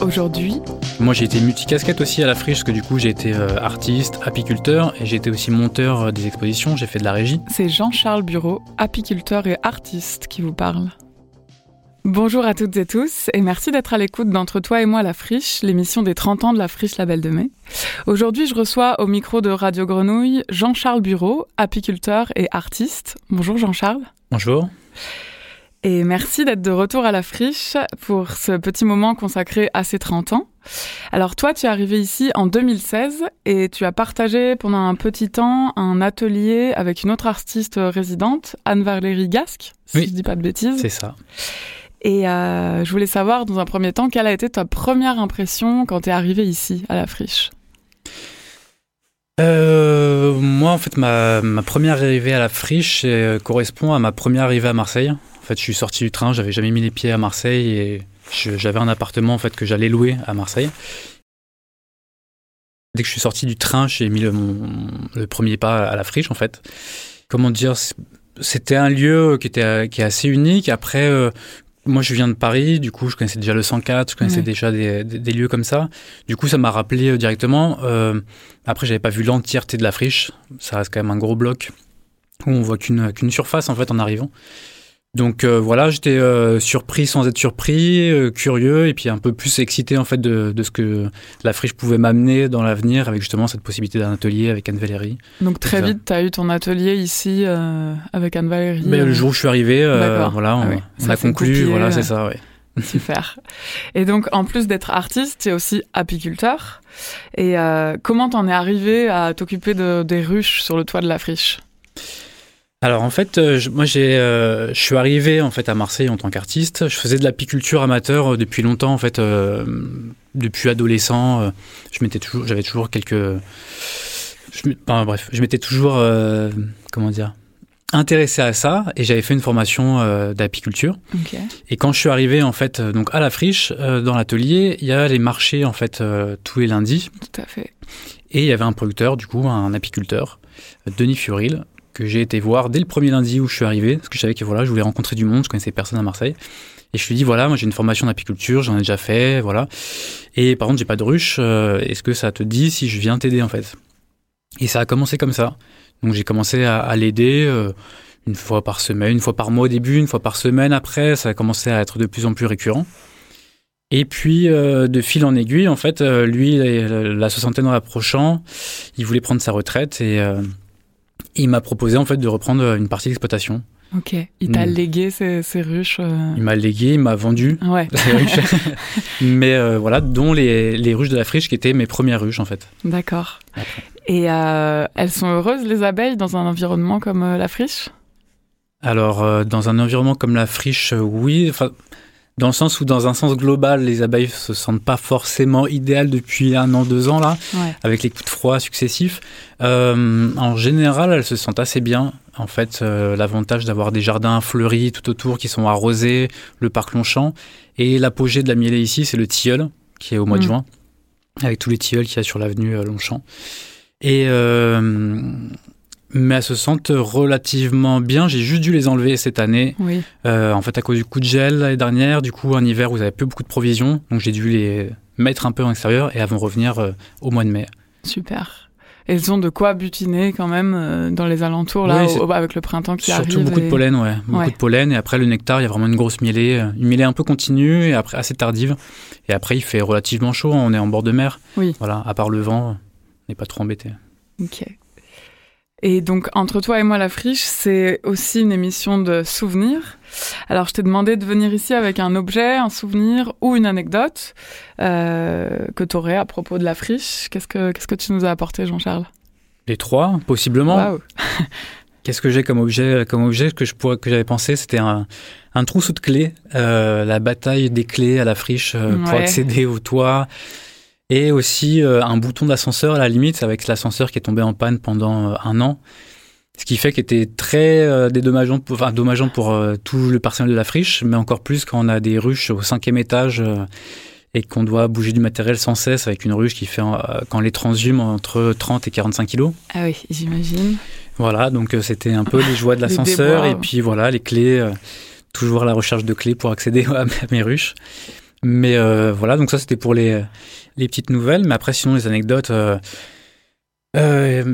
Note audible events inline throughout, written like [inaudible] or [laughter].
Aujourd'hui, Moi j'ai été multicasquette aussi à la friche parce que du coup j'ai été euh, artiste, apiculteur et j'ai été aussi monteur euh, des expositions, j'ai fait de la régie. c'est Jean-Charles Bureau, apiculteur et artiste, qui vous parle. Bonjour à toutes et tous et merci d'être à l'écoute d'Entre toi et moi la friche, l'émission des 30 ans de la friche Label de Mai. Aujourd'hui, je reçois au micro de Radio Grenouille Jean-Charles Bureau, apiculteur et artiste. Bonjour Jean-Charles. Bonjour. Et merci d'être de retour à la friche pour ce petit moment consacré à ces 30 ans. Alors toi, tu es arrivé ici en 2016 et tu as partagé pendant un petit temps un atelier avec une autre artiste résidente, Anne-Valérie Gasque, si Oui. je dis pas de bêtises. C'est ça. Et euh, je voulais savoir dans un premier temps quelle a été ta première impression quand tu es arrivé ici à la friche? Euh, moi en fait ma, ma première arrivée à la friche euh, correspond à ma première arrivée à Marseille. Fait je suis sorti du train, j'avais jamais mis les pieds à Marseille et j'avais un appartement en fait que j'allais louer à Marseille. Dès que je suis sorti du train, j'ai mis le, mon- le premier pas à la friche en fait. Comment dire, c'était un lieu qui était qui est assez unique. Après, euh, moi je viens de Paris, du coup je connaissais déjà le 104, je connaissais Ouais. déjà des, des- des lieux comme ça. Du coup ça m'a rappelé euh, directement. euh, après j'avais pas vu l'entièreté de la friche, ça reste quand même un gros bloc où on voit qu'une qu'une surface en fait en arrivant. Donc euh, voilà, j'étais euh, surpris sans être surpris, euh, curieux et puis un peu plus excité en fait de, de ce que la friche pouvait m'amener dans l'avenir avec justement cette possibilité d'un atelier avec Anne Valérie. Donc très vite, tu as eu ton atelier ici avec Anne-Valérie. Mais le jour où je suis arrivé, voilà, on, Ah oui. on a conclu, voilà, c'est ça, ouais. [laughs] Super. Et donc, en plus d'être artiste, tu es aussi apiculteur. Et comment t'en es arrivé à t'occuper de, des ruches sur le toit de la friche? Alors en fait, euh, je- moi j'ai, euh, je suis arrivé en fait à Marseille en tant qu'artiste. Je faisais de l'apiculture amateur euh, depuis longtemps en fait, euh, depuis adolescent. euh, je m'étais toujours, j'avais toujours quelques, je, enfin, bref, je m'étais toujours, euh, comment dire, intéressé à ça et j'avais fait une formation d'apiculture. Ok. Et quand je suis arrivé en fait donc à la friche euh, dans l'atelier, il y a les marchés en fait euh, tous les lundis Tout à fait. et il y avait un producteur, du coup, un apiculteur, Denis Furil, que j'ai été voir dès le premier lundi où je suis arrivé, parce que je savais que voilà, je voulais rencontrer du monde, je connaissais personne à Marseille. Et je lui dis voilà, moi j'ai une formation d'apiculture, j'en ai déjà fait, voilà. Et par contre, j'ai pas de ruche, euh, est-ce que ça te dit si je viens t'aider en fait? Et ça a commencé comme ça. Donc j'ai commencé à, l'aider euh, une fois par semaine, une fois par mois au début, une fois par semaine après, ça a commencé à être de plus en plus récurrent. Et puis, euh, de fil en aiguille, en fait, lui, la la soixantaine approchant, il voulait prendre sa retraite et il m'a proposé en fait de reprendre une partie d'exploitation. Ok. Il t'a Mm. légué ces, ces ruches. euh, Il m'a légué, il m'a vendu Ouais, [laughs] ces ruches. [laughs] mais euh, voilà, dont les, les ruches de la friche qui étaient mes premières ruches en fait. d'accord. Et euh, elles sont heureuses, les abeilles, dans un environnement comme euh, la friche? Alors, euh, dans un environnement comme la friche, euh, oui. Enfin, dans le sens où, dans un sens global, les abeilles se sentent pas forcément idéales depuis un an, deux ans là. Ouais. avec les coups de froid successifs. Euh, en général, elles se sentent assez bien. En fait, euh, l'avantage d'avoir des jardins fleuris tout autour qui sont arrosés, le parc Longchamp. Et l'apogée de la mielée ici, c'est le tilleul, qui est au mois de Mm. juin, avec tous les tilleuls qu'il y a sur l'avenue euh, Longchamp. Et euh, mais elles se sentent relativement bien. J'ai juste dû les enlever cette année. Oui. Euh, en fait, à cause du coup de gel l'année dernière, du coup, un hiver où vous avez peu beaucoup de provisions. Donc, j'ai dû les mettre un peu en extérieur et elles vont revenir euh, au mois de mai. Super. Elles ont de quoi butiner quand même euh, dans les alentours, là, Oui, c'est- au- avec le printemps qui Surtout arrive. beaucoup de pollen, ouais. Beaucoup Ouais. de pollen. Et après, le nectar, il y a vraiment une grosse mielée. euh, Une mielée un peu continue et après assez tardive. Et après, il fait relativement chaud. On est en bord de mer. Oui. Voilà. À part le vent, on n'est pas trop embêté. Ok. Et donc, entre toi et moi, la friche, c'est aussi une émission de souvenirs. Alors, je t'ai demandé de venir ici avec un objet, un souvenir ou une anecdote euh, que tu aurais à propos de la friche. Qu'est-ce que, qu'est-ce que tu nous as apporté, Jean-Charles? Les trois, possiblement. Waouh. [laughs] Qu'est-ce que j'ai comme objet Comme objet que je pourrais, que j'avais pensé, c'était un, un trousseau de clés, euh, la bataille des clés à la friche euh, pour accéder au toit, et aussi euh, un bouton d'ascenseur à la limite avec l'ascenseur qui est tombé en panne pendant euh, un an, ce qui fait qu'il était très euh, dédommageant, pour, enfin, dommageant pour euh, tout le personnel de la friche, mais encore plus quand on a des ruches au cinquième étage. euh, et qu'on doit bouger du matériel sans cesse avec une ruche qui fait, euh, quand les transhume, entre 30 et 45 kilos. Ah oui, j'imagine. Voilà, donc euh, c'était un peu les joies de [laughs] l'ascenseur et puis voilà, les clés, euh, toujours à la recherche de clés pour accéder [laughs] à mes ruches. Mais euh, voilà, donc ça c'était pour les, les petites nouvelles. Mais après, sinon, les anecdotes, euh, euh,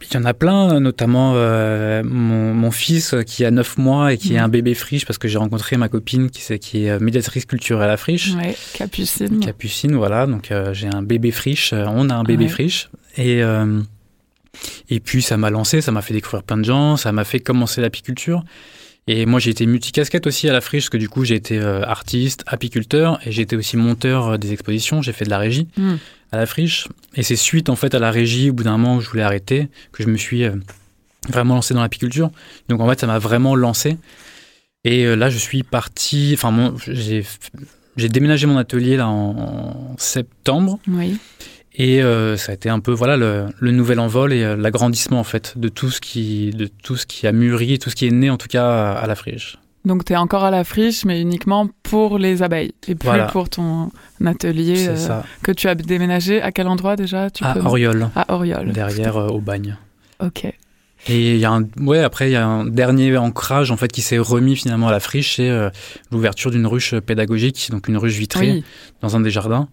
il y en a plein, notamment mon, mon fils qui a 9 mois et qui est Mhm. un bébé friche parce que j'ai rencontré ma copine qui, c'est- qui est médiatrice culturelle à friche. Ouais, Capucine. Capucine, voilà. Donc j'ai un bébé friche, on a un bébé Ouais. friche. Et, et puis ça m'a lancé, ça m'a fait découvrir plein de gens, ça m'a fait commencer l'apiculture. Et moi j'ai été multicasquette aussi à la friche, parce que du coup j'ai été euh, artiste, apiculteur, et j'ai été aussi monteur euh, des expositions, j'ai fait de la régie Hmm. à la friche. Et c'est suite en fait à la régie, au bout d'un moment où je voulais arrêter, que je me suis euh, vraiment lancé dans l'apiculture. Donc en fait ça m'a vraiment lancé. Et là je suis parti, enfin j'ai déménagé mon atelier là en, en septembre Oui. Et euh, ça a été un peu voilà le, le nouvel envol et euh, l'agrandissement en fait de tout ce qui de tout ce qui a mûri, tout ce qui est né en tout cas à, à la friche. Donc, tu es encore à la friche, mais uniquement pour les abeilles et plus Voilà. pour ton atelier euh, que tu as déménagé. À quel endroit déjà tu À peux- Oriol, À Oriol. derrière au bagne. Ok. Et il y a un ouais après il y a un dernier ancrage en fait qui s'est remis finalement à la friche, c'est euh, l'ouverture d'une ruche pédagogique, donc une ruche vitrée Oui. dans un des jardins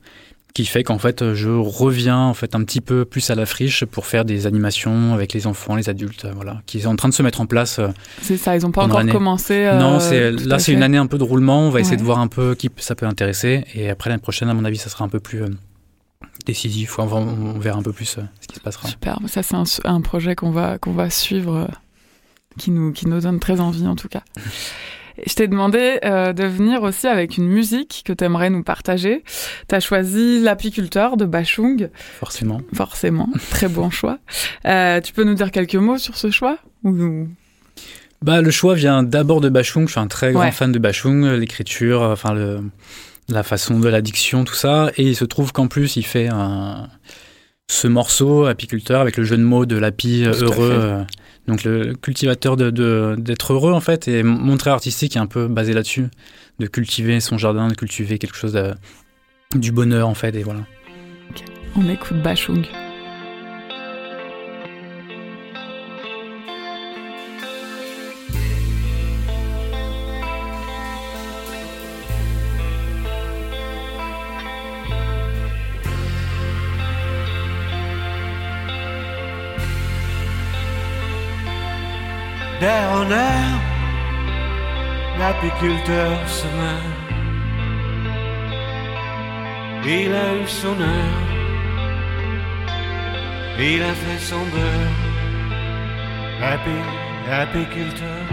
qui fait qu'en fait je reviens en fait un petit peu plus à la friche pour faire des animations avec les enfants, les adultes, euh, voilà, qui sont en train de se mettre en place. euh, C'est ça, ils n'ont pas encore commencé. euh, non, c'est là c'est une année un peu de roulement. On va essayer de voir un peu qui ça peut intéresser et après l'année prochaine, à mon avis, ça sera un peu plus euh, décisif. On, va- on verra un peu plus euh, ce qui se passera. Super, ça c'est un, un projet qu'on va, qu'on va suivre, qui, nous, qui nous donne très envie en tout cas. [laughs] Je t'ai demandé euh, de venir aussi avec une musique que tu aimerais nous partager. Tu as choisi L'apiculteur de Bachung, Forcément. forcément, très bon [laughs] choix. Euh, tu peux nous dire quelques mots sur ce choix ou... Bah, le choix vient d'abord de Bachung. Je suis un très grand Ouais. fan de Bachung, l'écriture, enfin le, la façon de la diction, tout ça. Et il se trouve qu'en plus, il fait un, ce morceau apiculteur avec le jeu de mots de l'api euh, heureux. Euh, donc le cultivateur de de- d'être heureux en fait. Et mon trait artistique est un peu basé là-dessus, de cultiver son jardin, de cultiver quelque chose de- du bonheur en fait. Et voilà. On écoute Bachung. D'air en air, l'apiculteur se meurt. Il a eu son heure, il a fait son beurre. Api, apiculteur.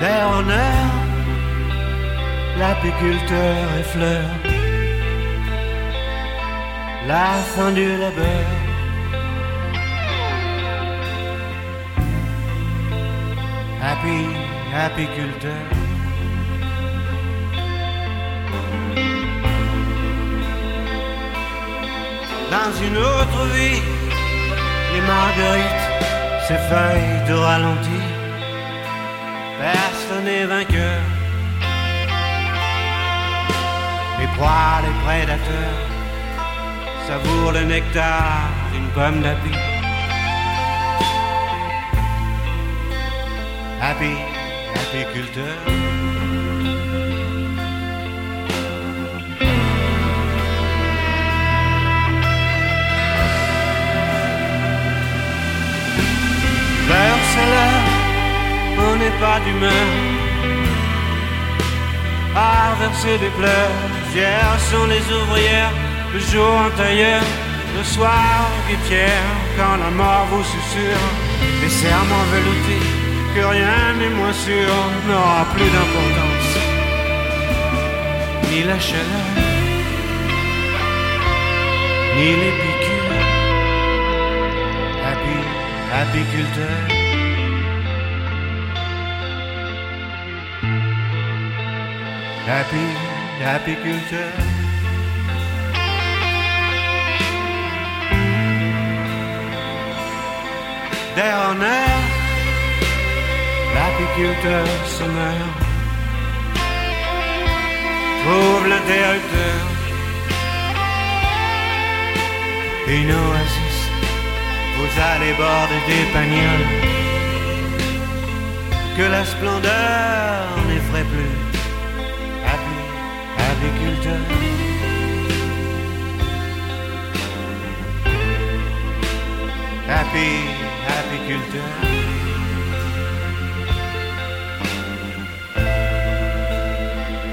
D'air en air, l'apiculteur effleure la fin du labeur. Happy, apiculteur. Dans une autre vie, les marguerites, ces feuilles de ralenti, personne n'est vainqueur. Les proies, les prédateurs savoure le nectar d'une pomme d'api. Happy, apiculteur. L'heure, c'est l'heure, on n'est pas d'humeur à verser des pleurs. Hier sont les ouvrières, le jour en tailleur, le soir guétière, quand la mort vous susurre, des serments veloutés, que rien n'est moins sûr, n'aura plus d'importance, ni la chaleur, ni les piqûres. Happy, apiculteur. Happy, apiculteur. En air, l'apiculteur meurt. Trouve l'interrupteur. Une oasis, vous allez border des pagnoles. Que la splendeur n'effraie plus. Happy, apiculteur. Happy, apiculteur.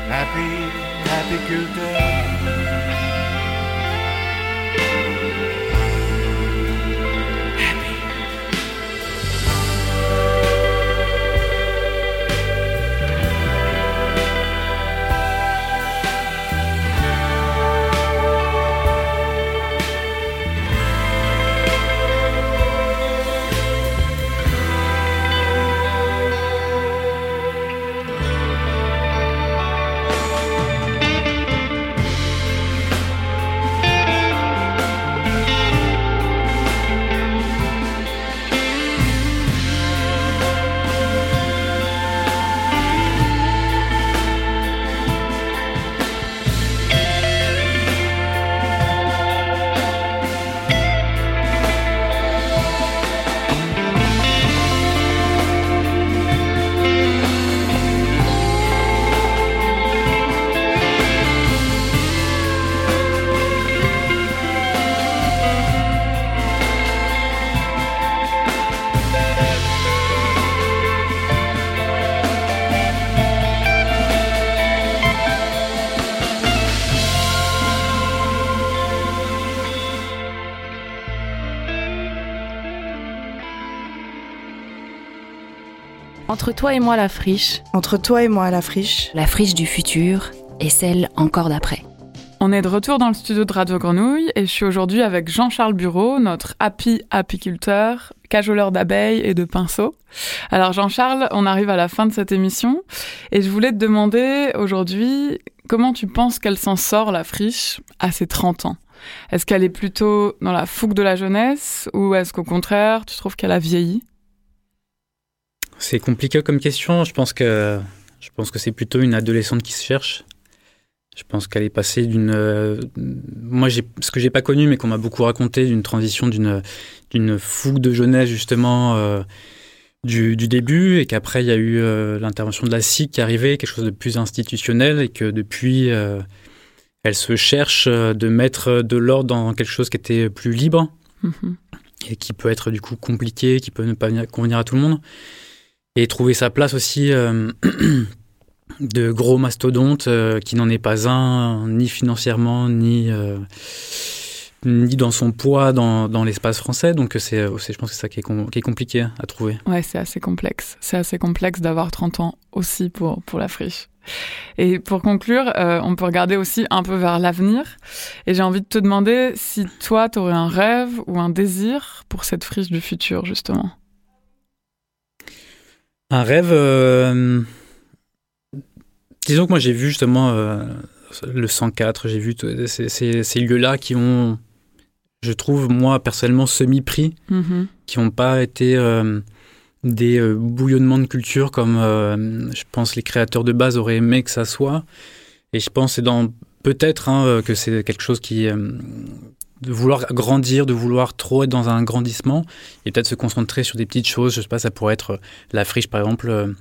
Happy, apiculteur. Entre toi et moi la friche, Entre toi et moi, la friche, la friche du futur et celle encore d'après. On est de retour dans le studio de Radio Grenouille et je suis aujourd'hui avec Jean-Charles Bureau, notre happy apiculteur, cajoleur d'abeilles et de pinceaux. Alors Jean-Charles, on arrive à la fin de cette émission et je voulais te demander aujourd'hui comment tu penses qu'elle s'en sort la friche à ses 30 ans? Est-ce qu'elle est plutôt dans la fougue de la jeunesse ou est-ce qu'au contraire tu trouves qu'elle a vieilli? C'est compliqué comme question. Je pense que je pense que c'est plutôt une adolescente qui se cherche. Je pense qu'elle est passée d'une, euh, moi j'ai ce que j'ai pas connu, mais qu'on m'a beaucoup raconté, d'une transition d'une d'une fougue de jeunesse justement euh, du, du début, et qu'après il y a eu euh, l'intervention de la SIC qui arrivée, quelque chose de plus institutionnel, et que depuis elle se cherche de mettre de l'ordre dans quelque chose qui était plus libre Mhm. et qui peut être du coup compliqué, qui peut ne pas venir- convenir à tout le monde. Et trouver sa place aussi euh, [clears throat] de gros mastodonte euh, qui n'en est pas un, ni financièrement, ni, euh, ni dans son poids dans, dans l'espace français. Donc c'est, je pense que c'est ça qui est, com- qui est compliqué à trouver. Ouais, c'est assez complexe. C'est assez complexe d'avoir 30 ans aussi pour, pour la friche. Et pour conclure, euh, on peut regarder aussi un peu vers l'avenir. Et j'ai envie de te demander si toi, tu aurais un rêve ou un désir pour cette friche du futur, justement. Un rêve. euh, Disons que moi j'ai vu justement euh, le 104, j'ai vu ces, ces- ces lieux-là qui ont, je trouve moi personnellement semi-pris, Mhm. qui n'ont pas été euh, des bouillonnements de culture comme je pense les créateurs de base auraient aimé que ça soit. Et je pense que c'est dans peut-être hein, que c'est quelque chose qui de vouloir grandir, de vouloir trop être dans un grandissement et peut-être se concentrer sur des petites choses. Je sais pas, ça pourrait être euh, la friche par exemple. euh,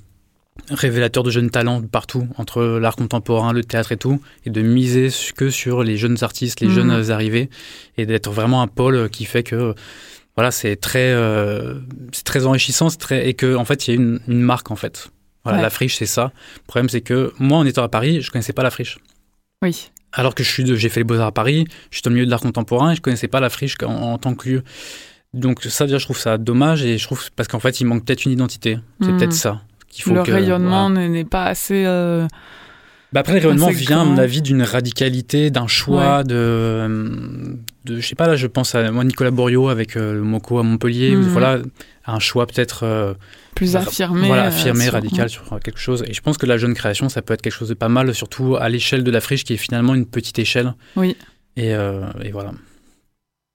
révélateur de jeunes talents partout, entre l'art contemporain, le théâtre et tout, et de miser que sur les jeunes artistes, les Mhm. jeunes euh, arrivés, et d'être vraiment un pôle qui fait que voilà, c'est très, euh, c'est très enrichissant, c'est très, et que en fait, il y a une, une marque en fait. Voilà, Ouais. la friche, c'est ça. Le problème, c'est que moi, en étant à Paris, je connaissais pas la friche. Oui. Alors que je suis, de- j'ai fait les beaux arts à Paris, je suis dans le milieu de l'art contemporain et je connaissais pas la friche en, en tant que lieu. Donc ça, déjà, je trouve ça dommage et je trouve parce qu'en fait, il manque peut-être une identité. C'est Mhm. peut-être ça qu'il faut Le que- rayonnement voilà. n'est- pas assez. euh, Bah après, le rayonnement vient, à mon avis, d'une radicalité, d'un choix, de, de, je sais pas, là, je pense à moi, Nicolas Borio avec euh, le Moco à Montpellier. Mhm. Voilà, un choix peut-être euh, Plus affirmé. voilà, euh, affirmé, sur- radical sur quelque chose. Et je pense que la jeune création, ça peut être quelque chose de pas mal, surtout à l'échelle de la friche, qui est finalement une petite échelle. Oui. Et, euh, et voilà.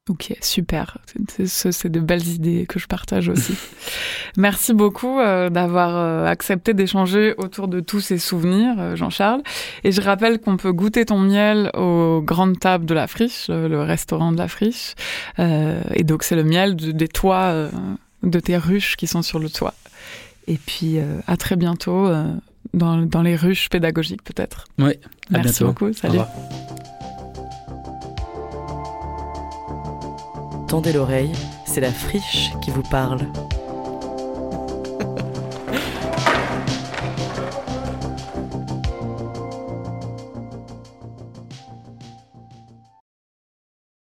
Ok, super. C'est- de belles idées que je partage aussi. [laughs] Merci beaucoup euh, d'avoir euh, accepté d'échanger autour de tous ces souvenirs, euh, Jean-Charles. Et je rappelle qu'on peut goûter ton miel aux grandes tables de la friche, le, restaurant de la friche. Et donc c'est le miel de- des toits de tes ruches qui sont sur le toit. Et puis à très bientôt dans, les ruches pédagogiques peut-être. Oui, à Merci bientôt. beaucoup. Au Salut. revoir. Tendez l'oreille, c'est la friche qui vous parle.